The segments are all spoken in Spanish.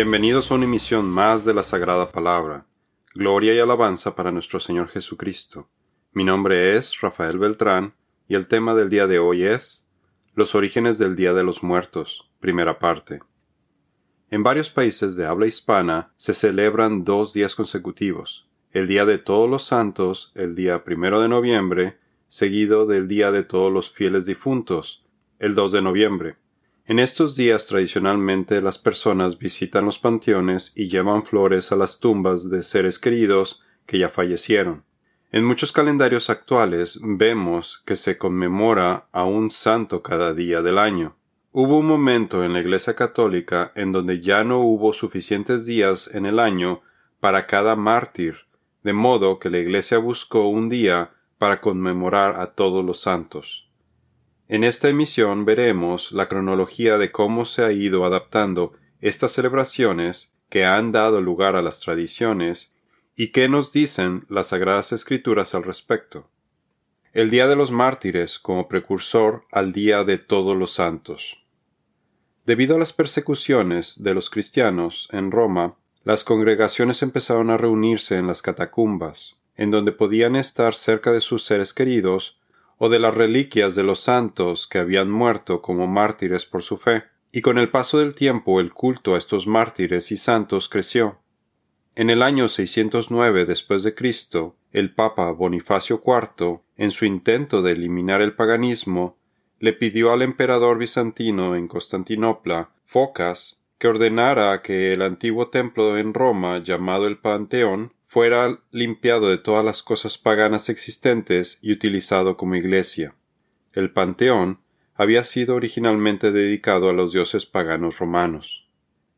Bienvenidos a una emisión más de la Sagrada Palabra. Gloria y alabanza para nuestro Señor Jesucristo. Mi nombre es Rafael Beltrán y el tema del día de hoy es Los orígenes del Día de los Muertos, primera parte. En varios países de habla hispana se celebran dos días consecutivos, el Día de Todos los Santos, el día primero de noviembre, seguido del Día de Todos los Fieles Difuntos, el 2 de noviembre. En estos días tradicionalmente las personas visitan los panteones y llevan flores a las tumbas de seres queridos que ya fallecieron. En muchos calendarios actuales vemos que se conmemora a un santo cada día del año. Hubo un momento en la Iglesia católica en donde ya no hubo suficientes días en el año para cada mártir, de modo que la Iglesia buscó un día para conmemorar a todos los santos. En esta emisión veremos la cronología de cómo se ha ido adaptando estas celebraciones que han dado lugar a las tradiciones y qué nos dicen las Sagradas Escrituras al respecto. El Día de los Mártires como precursor al Día de Todos los Santos. Debido a las persecuciones de los cristianos en Roma, las congregaciones empezaron a reunirse en las catacumbas, en donde podían estar cerca de sus seres queridos o de las reliquias de los santos que habían muerto como mártires por su fe, y con el paso del tiempo el culto a estos mártires y santos creció. En el año 609 después de Cristo, el Papa Bonifacio IV, en su intento de eliminar el paganismo, le pidió al emperador bizantino en Constantinopla, Focas, que ordenara que el antiguo templo en Roma llamado el Panteón fuera limpiado de todas las cosas paganas existentes y utilizado como iglesia. El Panteón había sido originalmente dedicado a los dioses paganos romanos.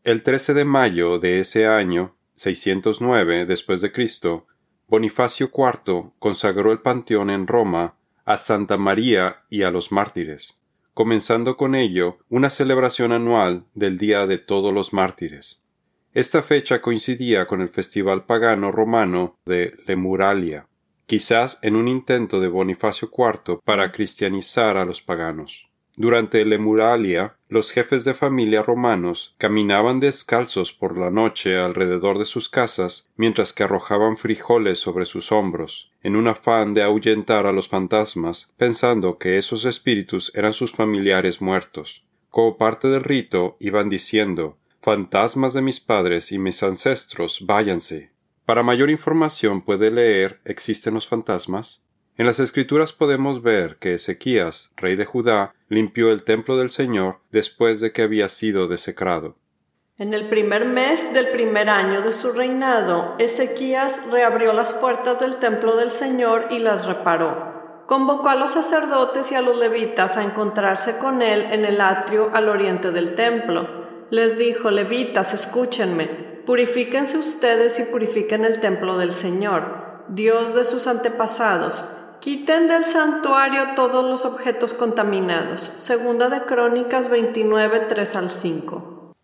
El 13 de mayo de ese año, 609 después de Cristo, Bonifacio IV consagró el Panteón en Roma a Santa María y a los mártires, comenzando con ello una celebración anual del Día de todos los mártires. Esta fecha coincidía con el festival pagano romano de Lemuralia, quizás en un intento de Bonifacio IV para cristianizar a los paganos. Durante Lemuralia, los jefes de familia romanos caminaban descalzos por la noche alrededor de sus casas mientras que arrojaban frijoles sobre sus hombros, en un afán de ahuyentar a los fantasmas, pensando que esos espíritus eran sus familiares muertos. Como parte del rito, iban diciendo Fantasmas de mis padres y mis ancestros, váyanse. Para mayor información puede leer ¿Existen los fantasmas? En las escrituras podemos ver que Ezequías, rey de Judá, limpió el templo del Señor después de que había sido desecrado. En el primer mes del primer año de su reinado, Ezequías reabrió las puertas del templo del Señor y las reparó. Convocó a los sacerdotes y a los levitas a encontrarse con él en el atrio al oriente del templo les dijo, Levitas, escúchenme, purifíquense ustedes y purifiquen el templo del Señor, Dios de sus antepasados. Quiten del santuario todos los objetos contaminados. Segunda de Crónicas 29, 3 al 5.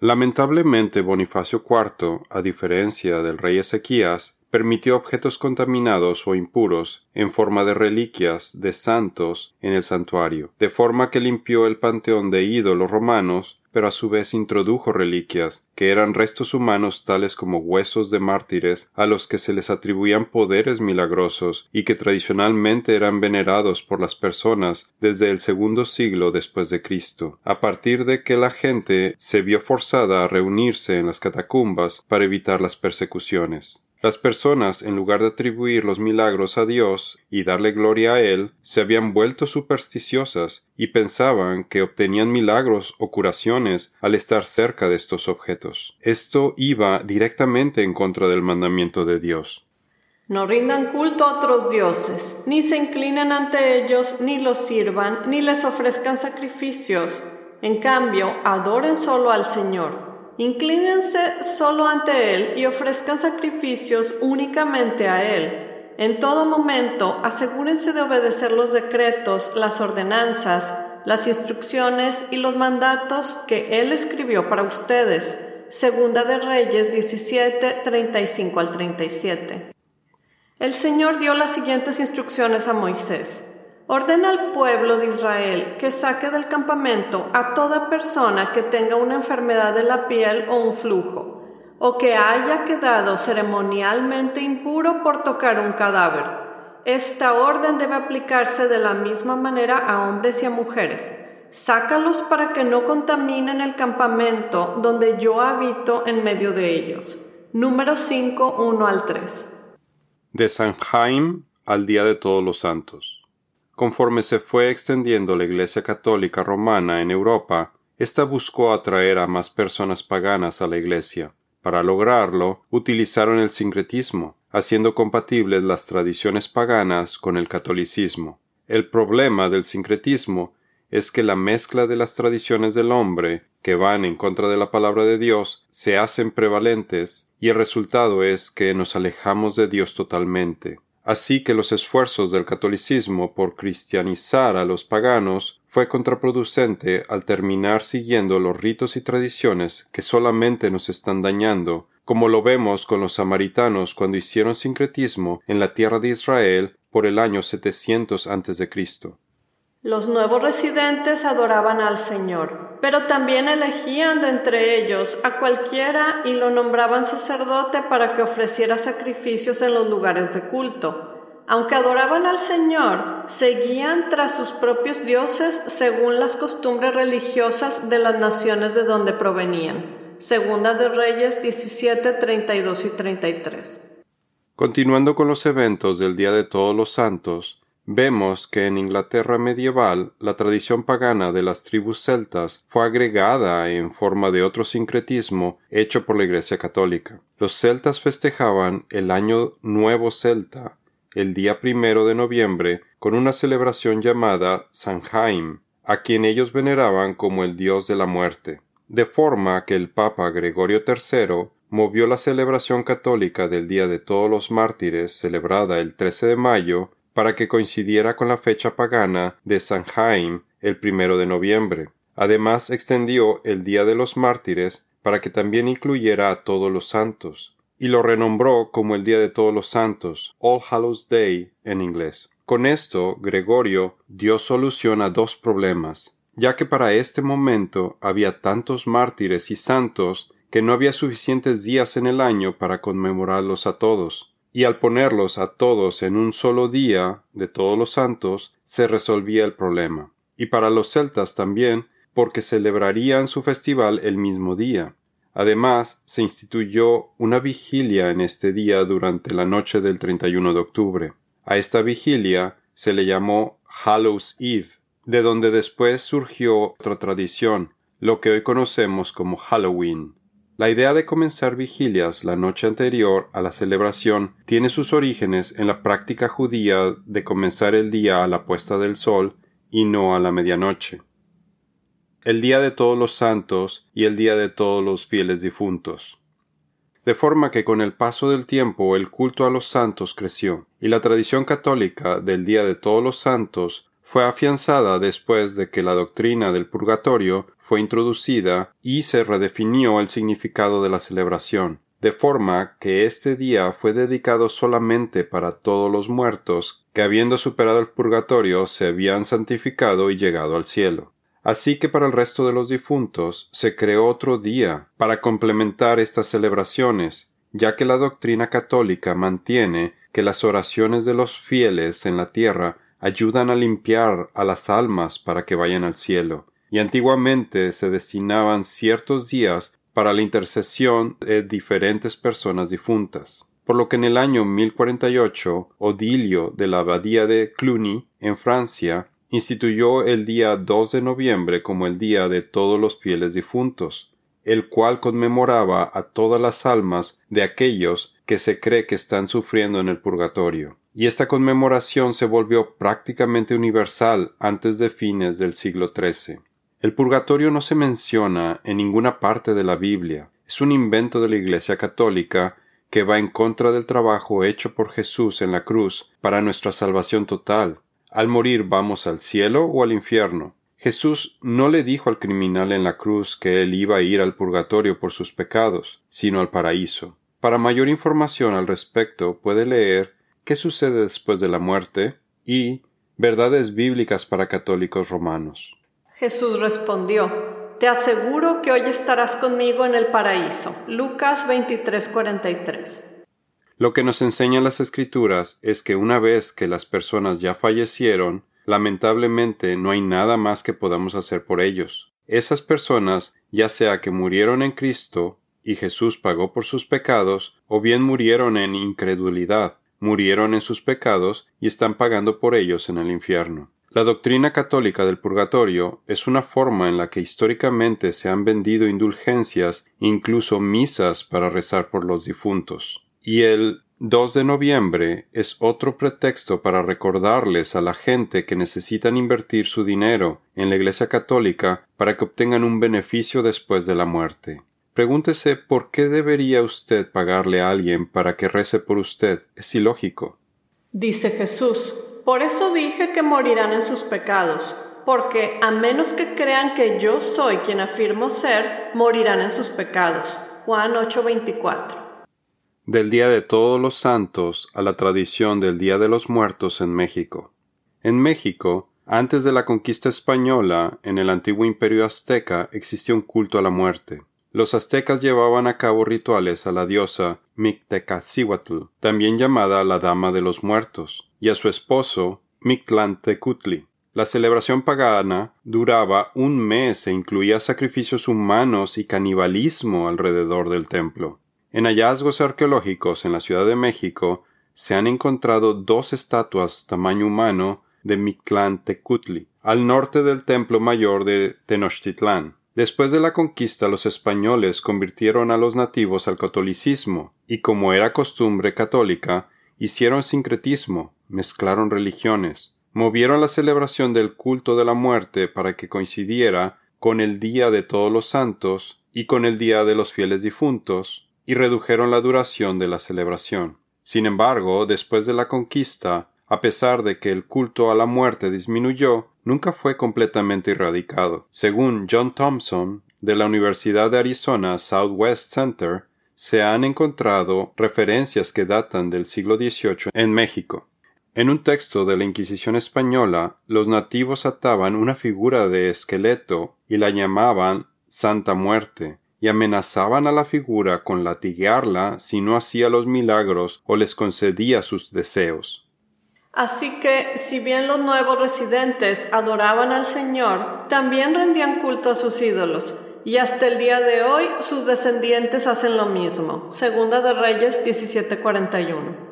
Lamentablemente Bonifacio IV, a diferencia del rey Ezequías, permitió objetos contaminados o impuros en forma de reliquias de santos en el santuario, de forma que limpió el panteón de ídolos romanos pero a su vez introdujo reliquias, que eran restos humanos tales como huesos de mártires, a los que se les atribuían poderes milagrosos y que tradicionalmente eran venerados por las personas desde el segundo siglo después de Cristo, a partir de que la gente se vio forzada a reunirse en las catacumbas para evitar las persecuciones. Las personas, en lugar de atribuir los milagros a Dios y darle gloria a Él, se habían vuelto supersticiosas y pensaban que obtenían milagros o curaciones al estar cerca de estos objetos. Esto iba directamente en contra del mandamiento de Dios. No rindan culto a otros dioses, ni se inclinen ante ellos, ni los sirvan, ni les ofrezcan sacrificios. En cambio, adoren solo al Señor Inclínense solo ante Él y ofrezcan sacrificios únicamente a Él. En todo momento asegúrense de obedecer los decretos, las ordenanzas, las instrucciones y los mandatos que Él escribió para ustedes. Segunda de Reyes 17, 35 al 37. El Señor dio las siguientes instrucciones a Moisés. Ordena al pueblo de Israel que saque del campamento a toda persona que tenga una enfermedad de la piel o un flujo, o que haya quedado ceremonialmente impuro por tocar un cadáver. Esta orden debe aplicarse de la misma manera a hombres y a mujeres. Sácalos para que no contaminen el campamento donde yo habito en medio de ellos. Número 5, 1 al 3. De San Jaime al Día de Todos los Santos. Conforme se fue extendiendo la Iglesia Católica Romana en Europa, ésta buscó atraer a más personas paganas a la Iglesia. Para lograrlo, utilizaron el sincretismo, haciendo compatibles las tradiciones paganas con el catolicismo. El problema del sincretismo es que la mezcla de las tradiciones del hombre, que van en contra de la palabra de Dios, se hacen prevalentes, y el resultado es que nos alejamos de Dios totalmente. Así que los esfuerzos del catolicismo por cristianizar a los paganos fue contraproducente al terminar siguiendo los ritos y tradiciones que solamente nos están dañando, como lo vemos con los samaritanos cuando hicieron sincretismo en la tierra de Israel por el año 700 a.C. Los nuevos residentes adoraban al Señor, pero también elegían de entre ellos a cualquiera y lo nombraban sacerdote para que ofreciera sacrificios en los lugares de culto. Aunque adoraban al Señor, seguían tras sus propios dioses según las costumbres religiosas de las naciones de donde provenían. Segunda de Reyes 17, 32 y 33. Continuando con los eventos del Día de Todos los Santos, Vemos que en Inglaterra medieval la tradición pagana de las tribus celtas fue agregada en forma de otro sincretismo hecho por la Iglesia católica. Los celtas festejaban el Año Nuevo Celta el día primero de noviembre con una celebración llamada Samhain, a quien ellos veneraban como el dios de la muerte, de forma que el Papa Gregorio III movió la celebración católica del Día de Todos los Mártires, celebrada el 13 de mayo, para que coincidiera con la fecha pagana de San Jaime el primero de noviembre. Además extendió el Día de los Mártires para que también incluyera a todos los santos, y lo renombró como el Día de todos los santos, All Hallows Day en inglés. Con esto, Gregorio dio solución a dos problemas, ya que para este momento había tantos mártires y santos que no había suficientes días en el año para conmemorarlos a todos y al ponerlos a todos en un solo día de todos los santos, se resolvía el problema. Y para los celtas también, porque celebrarían su festival el mismo día. Además, se instituyó una vigilia en este día durante la noche del 31 de octubre. A esta vigilia se le llamó Hallows Eve, de donde después surgió otra tradición, lo que hoy conocemos como Halloween. La idea de comenzar vigilias la noche anterior a la celebración tiene sus orígenes en la práctica judía de comenzar el día a la puesta del sol y no a la medianoche. El día de todos los santos y el día de todos los fieles difuntos. De forma que con el paso del tiempo el culto a los santos creció, y la tradición católica del día de todos los santos fue afianzada después de que la doctrina del purgatorio fue introducida y se redefinió el significado de la celebración, de forma que este día fue dedicado solamente para todos los muertos que habiendo superado el purgatorio se habían santificado y llegado al cielo. Así que para el resto de los difuntos se creó otro día para complementar estas celebraciones, ya que la doctrina católica mantiene que las oraciones de los fieles en la tierra ayudan a limpiar a las almas para que vayan al cielo, y antiguamente se destinaban ciertos días para la intercesión de diferentes personas difuntas. Por lo que en el año 1048, Odilio de la abadía de Cluny, en Francia, instituyó el día 2 de noviembre como el día de todos los fieles difuntos, el cual conmemoraba a todas las almas de aquellos que se cree que están sufriendo en el purgatorio y esta conmemoración se volvió prácticamente universal antes de fines del siglo XIII. El purgatorio no se menciona en ninguna parte de la Biblia, es un invento de la Iglesia católica que va en contra del trabajo hecho por Jesús en la cruz para nuestra salvación total. Al morir vamos al cielo o al infierno. Jesús no le dijo al criminal en la cruz que él iba a ir al purgatorio por sus pecados, sino al paraíso. Para mayor información al respecto puede leer ¿Qué sucede después de la muerte? y Verdades bíblicas para católicos romanos. Jesús respondió, Te aseguro que hoy estarás conmigo en el paraíso. Lucas 23:43. Lo que nos enseñan las escrituras es que una vez que las personas ya fallecieron, lamentablemente no hay nada más que podamos hacer por ellos. Esas personas, ya sea que murieron en Cristo y Jesús pagó por sus pecados, o bien murieron en incredulidad, murieron en sus pecados y están pagando por ellos en el infierno. La doctrina católica del purgatorio es una forma en la que históricamente se han vendido indulgencias, incluso misas para rezar por los difuntos. Y el 2 de noviembre es otro pretexto para recordarles a la gente que necesitan invertir su dinero en la Iglesia Católica para que obtengan un beneficio después de la muerte. Pregúntese por qué debería usted pagarle a alguien para que rece por usted. Es ilógico. Dice Jesús, por eso dije que morirán en sus pecados, porque a menos que crean que yo soy quien afirmo ser, morirán en sus pecados. Juan 8:24. Del Día de Todos los Santos a la tradición del Día de los Muertos en México. En México, antes de la conquista española, en el antiguo imperio azteca existía un culto a la muerte. Los aztecas llevaban a cabo rituales a la diosa Mictecacihuatl, también llamada la Dama de los Muertos, y a su esposo Mictlantecutli. La celebración pagana duraba un mes e incluía sacrificios humanos y canibalismo alrededor del templo. En hallazgos arqueológicos en la Ciudad de México se han encontrado dos estatuas tamaño humano de Mictlantecutli, al norte del templo mayor de Tenochtitlán. Después de la conquista los españoles convirtieron a los nativos al catolicismo y como era costumbre católica, hicieron sincretismo, mezclaron religiones, movieron la celebración del culto de la muerte para que coincidiera con el Día de Todos los Santos y con el Día de los Fieles Difuntos, y redujeron la duración de la celebración. Sin embargo, después de la conquista, a pesar de que el culto a la muerte disminuyó, nunca fue completamente erradicado. Según John Thompson, de la Universidad de Arizona Southwest Center, se han encontrado referencias que datan del siglo XVIII en México. En un texto de la Inquisición española, los nativos ataban una figura de esqueleto y la llamaban Santa Muerte, y amenazaban a la figura con latigarla si no hacía los milagros o les concedía sus deseos. Así que, si bien los nuevos residentes adoraban al Señor, también rendían culto a sus ídolos, y hasta el día de hoy sus descendientes hacen lo mismo. Segunda de Reyes 17:41.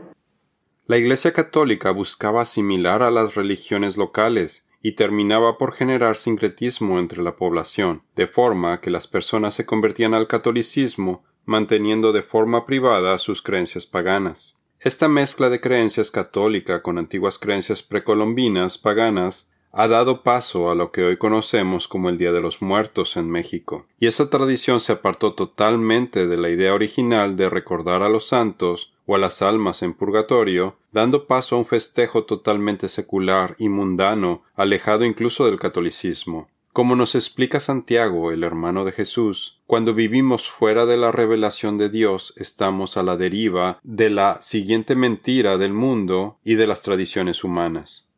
La Iglesia Católica buscaba asimilar a las religiones locales y terminaba por generar sincretismo entre la población, de forma que las personas se convertían al catolicismo manteniendo de forma privada sus creencias paganas. Esta mezcla de creencias católica con antiguas creencias precolombinas paganas ha dado paso a lo que hoy conocemos como el Día de los Muertos en México, y esa tradición se apartó totalmente de la idea original de recordar a los santos o a las almas en purgatorio, dando paso a un festejo totalmente secular y mundano, alejado incluso del catolicismo. Como nos explica Santiago, el hermano de Jesús, cuando vivimos fuera de la revelación de Dios estamos a la deriva de la siguiente mentira del mundo y de las tradiciones humanas.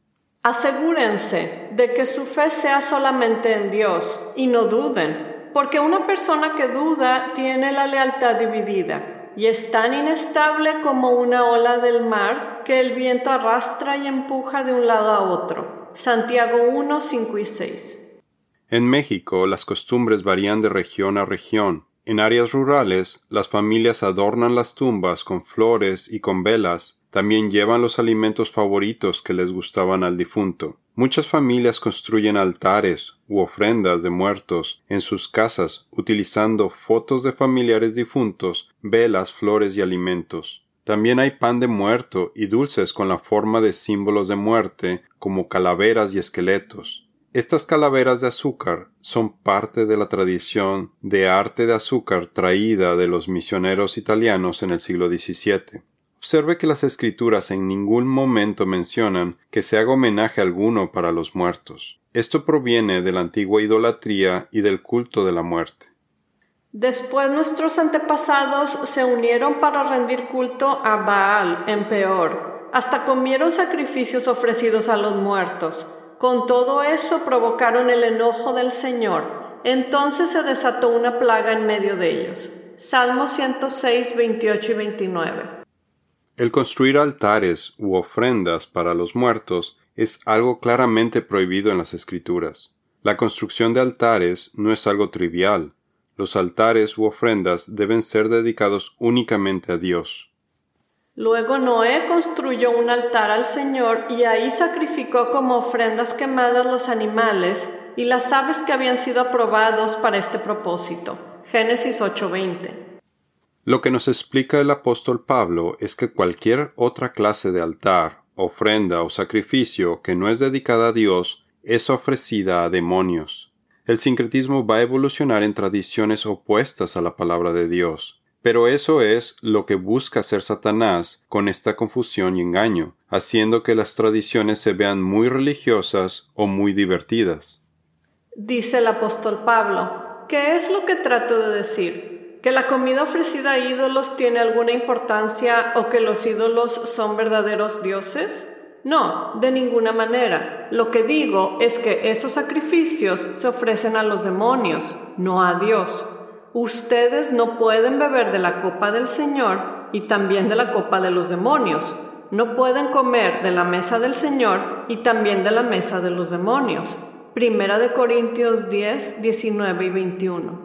Asegúrense de que su fe sea solamente en Dios y no duden, porque una persona que duda tiene la lealtad dividida y es tan inestable como una ola del mar que el viento arrastra y empuja de un lado a otro. Santiago 1, 5 y 6. En México las costumbres varían de región a región. En áreas rurales, las familias adornan las tumbas con flores y con velas, también llevan los alimentos favoritos que les gustaban al difunto. Muchas familias construyen altares u ofrendas de muertos en sus casas utilizando fotos de familiares difuntos, velas, flores y alimentos. También hay pan de muerto y dulces con la forma de símbolos de muerte como calaveras y esqueletos. Estas calaveras de azúcar son parte de la tradición de arte de azúcar traída de los misioneros italianos en el siglo XVII. Observe que las escrituras en ningún momento mencionan que se haga homenaje alguno para los muertos. Esto proviene de la antigua idolatría y del culto de la muerte. Después nuestros antepasados se unieron para rendir culto a Baal en Peor, hasta comieron sacrificios ofrecidos a los muertos. Con todo eso provocaron el enojo del Señor. Entonces se desató una plaga en medio de ellos. Salmos 106, 28 y 29. El construir altares u ofrendas para los muertos es algo claramente prohibido en las Escrituras. La construcción de altares no es algo trivial. Los altares u ofrendas deben ser dedicados únicamente a Dios. Luego Noé construyó un altar al Señor y ahí sacrificó como ofrendas quemadas los animales y las aves que habían sido aprobados para este propósito. Génesis 8:20. Lo que nos explica el apóstol Pablo es que cualquier otra clase de altar, ofrenda o sacrificio que no es dedicada a Dios es ofrecida a demonios. El sincretismo va a evolucionar en tradiciones opuestas a la palabra de Dios pero eso es lo que busca hacer Satanás con esta confusión y engaño, haciendo que las tradiciones se vean muy religiosas o muy divertidas. Dice el apóstol Pablo, ¿qué es lo que trato de decir? ¿Que la comida ofrecida a ídolos tiene alguna importancia o que los ídolos son verdaderos dioses? No, de ninguna manera. Lo que digo es que esos sacrificios se ofrecen a los demonios, no a Dios. Ustedes no pueden beber de la copa del Señor y también de la copa de los demonios. No pueden comer de la mesa del Señor y también de la mesa de los demonios. Primera de Corintios 10, 19 y 21.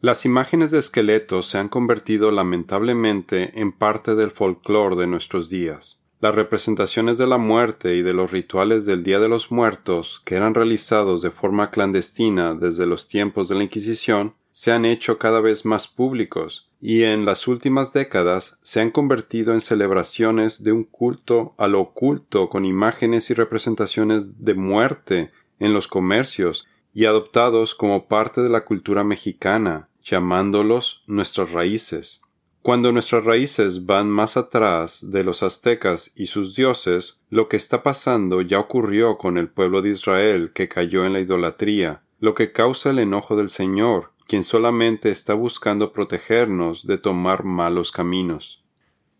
Las imágenes de esqueletos se han convertido lamentablemente en parte del folclore de nuestros días. Las representaciones de la muerte y de los rituales del Día de los Muertos, que eran realizados de forma clandestina desde los tiempos de la Inquisición, se han hecho cada vez más públicos y en las últimas décadas se han convertido en celebraciones de un culto al oculto con imágenes y representaciones de muerte en los comercios y adoptados como parte de la cultura mexicana, llamándolos nuestras raíces. Cuando nuestras raíces van más atrás de los aztecas y sus dioses, lo que está pasando ya ocurrió con el pueblo de Israel que cayó en la idolatría, lo que causa el enojo del Señor, quien solamente está buscando protegernos de tomar malos caminos.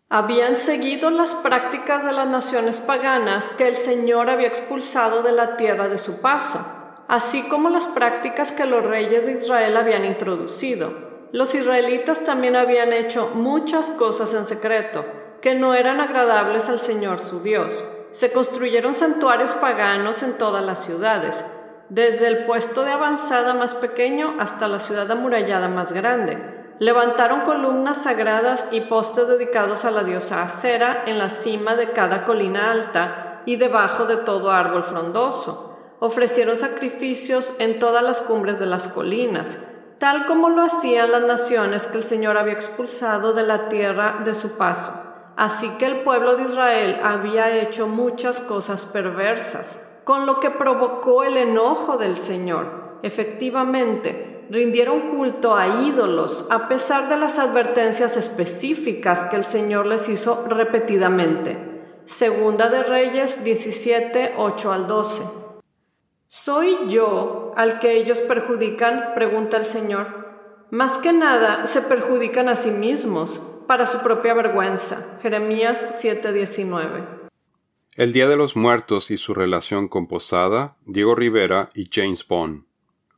Habían seguido las prácticas de las naciones paganas que el Señor había expulsado de la tierra de su paso, así como las prácticas que los reyes de Israel habían introducido. Los israelitas también habían hecho muchas cosas en secreto, que no eran agradables al Señor su Dios. Se construyeron santuarios paganos en todas las ciudades, desde el puesto de avanzada más pequeño hasta la ciudad amurallada más grande. Levantaron columnas sagradas y postes dedicados a la diosa Acera en la cima de cada colina alta y debajo de todo árbol frondoso. Ofrecieron sacrificios en todas las cumbres de las colinas, tal como lo hacían las naciones que el Señor había expulsado de la tierra de su paso. Así que el pueblo de Israel había hecho muchas cosas perversas con lo que provocó el enojo del Señor. Efectivamente, rindieron culto a ídolos a pesar de las advertencias específicas que el Señor les hizo repetidamente. Segunda de Reyes 17, 8 al 12. ¿Soy yo al que ellos perjudican? pregunta el Señor. Más que nada, se perjudican a sí mismos para su propia vergüenza. Jeremías 7:19. El Día de los Muertos y su relación con Posada, Diego Rivera y James Bond.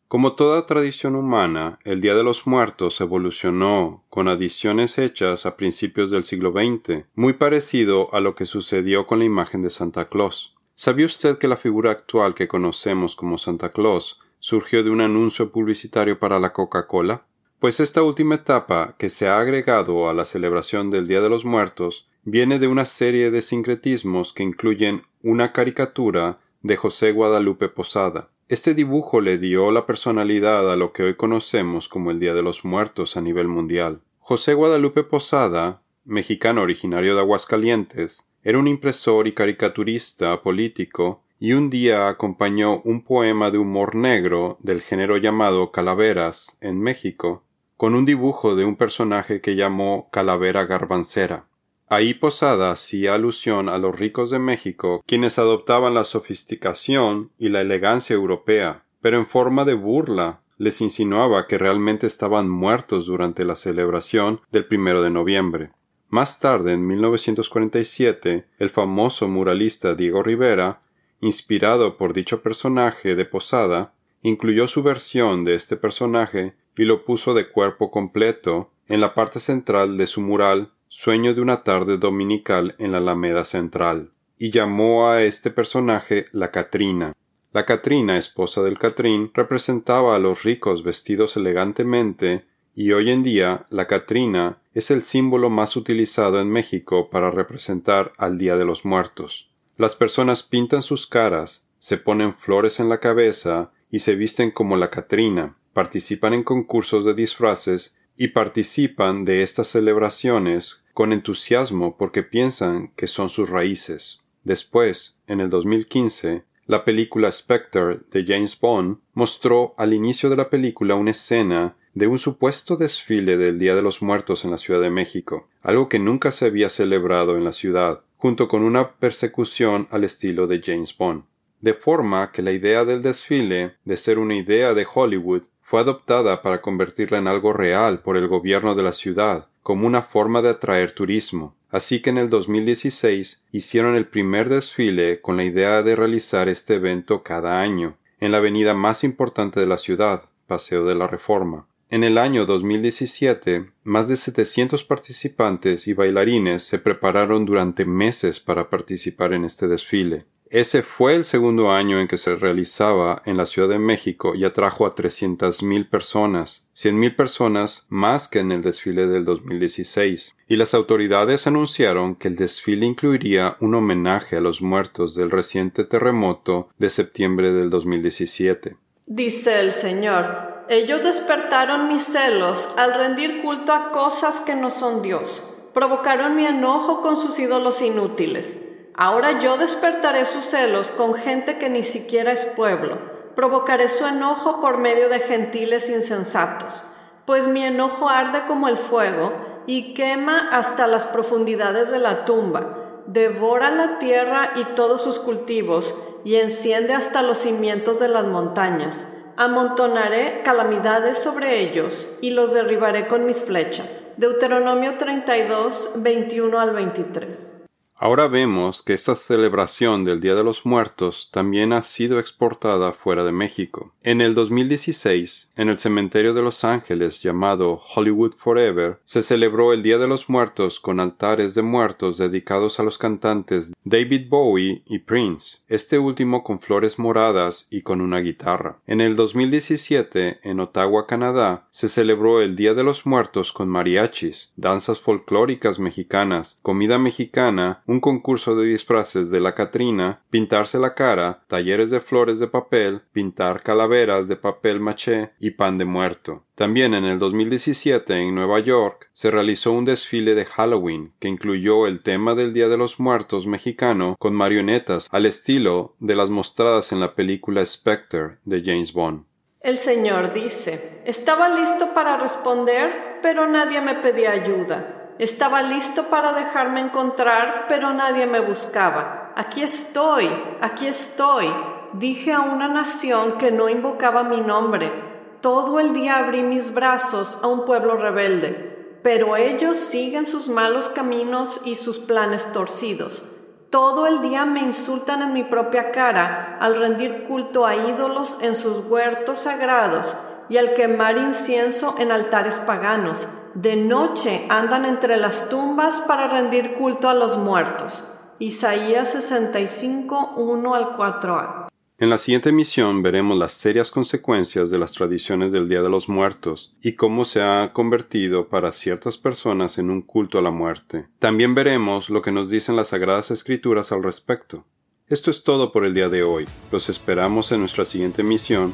Como toda tradición humana, el Día de los Muertos evolucionó con adiciones hechas a principios del siglo XX, muy parecido a lo que sucedió con la imagen de Santa Claus. ¿Sabía usted que la figura actual que conocemos como Santa Claus surgió de un anuncio publicitario para la Coca-Cola? Pues esta última etapa, que se ha agregado a la celebración del Día de los Muertos, viene de una serie de sincretismos que incluyen una caricatura de José Guadalupe Posada. Este dibujo le dio la personalidad a lo que hoy conocemos como el Día de los Muertos a nivel mundial. José Guadalupe Posada, mexicano originario de Aguascalientes, era un impresor y caricaturista político y un día acompañó un poema de humor negro del género llamado Calaveras en México con un dibujo de un personaje que llamó Calavera Garbancera. Ahí Posada hacía alusión a los ricos de México, quienes adoptaban la sofisticación y la elegancia europea, pero en forma de burla les insinuaba que realmente estaban muertos durante la celebración del primero de noviembre. Más tarde, en 1947, el famoso muralista Diego Rivera, inspirado por dicho personaje de Posada, incluyó su versión de este personaje y lo puso de cuerpo completo en la parte central de su mural Sueño de una tarde dominical en la Alameda Central, y llamó a este personaje la Catrina. La Catrina, esposa del Catrín, representaba a los ricos vestidos elegantemente y hoy en día la Catrina es el símbolo más utilizado en México para representar al Día de los Muertos. Las personas pintan sus caras, se ponen flores en la cabeza y se visten como la Catrina, participan en concursos de disfraces y participan de estas celebraciones con entusiasmo porque piensan que son sus raíces. Después, en el 2015, la película Spectre de James Bond mostró al inicio de la película una escena de un supuesto desfile del Día de los Muertos en la Ciudad de México, algo que nunca se había celebrado en la ciudad, junto con una persecución al estilo de James Bond. De forma que la idea del desfile, de ser una idea de Hollywood, fue adoptada para convertirla en algo real por el gobierno de la ciudad, como una forma de atraer turismo. Así que en el 2016 hicieron el primer desfile con la idea de realizar este evento cada año, en la avenida más importante de la ciudad, Paseo de la Reforma. En el año 2017, más de 700 participantes y bailarines se prepararon durante meses para participar en este desfile. Ese fue el segundo año en que se realizaba en la Ciudad de México y atrajo a 300.000 personas, 100.000 personas más que en el desfile del 2016. Y las autoridades anunciaron que el desfile incluiría un homenaje a los muertos del reciente terremoto de septiembre del 2017. Dice el Señor, ellos despertaron mis celos al rendir culto a cosas que no son Dios. Provocaron mi enojo con sus ídolos inútiles. Ahora yo despertaré sus celos con gente que ni siquiera es pueblo. Provocaré su enojo por medio de gentiles insensatos. Pues mi enojo arde como el fuego y quema hasta las profundidades de la tumba. Devora la tierra y todos sus cultivos y enciende hasta los cimientos de las montañas amontonaré calamidades sobre ellos y los derribaré con mis flechas. Deuteronomio 32, 21 al 23. Ahora vemos que esta celebración del Día de los Muertos también ha sido exportada fuera de México. En el 2016, en el cementerio de Los Ángeles llamado Hollywood Forever, se celebró el Día de los Muertos con altares de muertos dedicados a los cantantes David Bowie y Prince, este último con flores moradas y con una guitarra. En el 2017, en Ottawa, Canadá, se celebró el Día de los Muertos con mariachis, danzas folclóricas mexicanas, comida mexicana, un concurso de disfraces de la Catrina, pintarse la cara, talleres de flores de papel, pintar calaveras de papel maché y pan de muerto. También en el 2017 en Nueva York se realizó un desfile de Halloween que incluyó el tema del Día de los Muertos mexicano con marionetas al estilo de las mostradas en la película Spectre de James Bond. El Señor dice, estaba listo para responder, pero nadie me pedía ayuda. Estaba listo para dejarme encontrar, pero nadie me buscaba. Aquí estoy, aquí estoy. Dije a una nación que no invocaba mi nombre. Todo el día abrí mis brazos a un pueblo rebelde, pero ellos siguen sus malos caminos y sus planes torcidos. Todo el día me insultan en mi propia cara al rendir culto a ídolos en sus huertos sagrados y al quemar incienso en altares paganos. De noche andan entre las tumbas para rendir culto a los muertos. Isaías 65, 1 al 4a. En la siguiente misión veremos las serias consecuencias de las tradiciones del Día de los Muertos y cómo se ha convertido para ciertas personas en un culto a la muerte. También veremos lo que nos dicen las Sagradas Escrituras al respecto. Esto es todo por el día de hoy. Los esperamos en nuestra siguiente misión.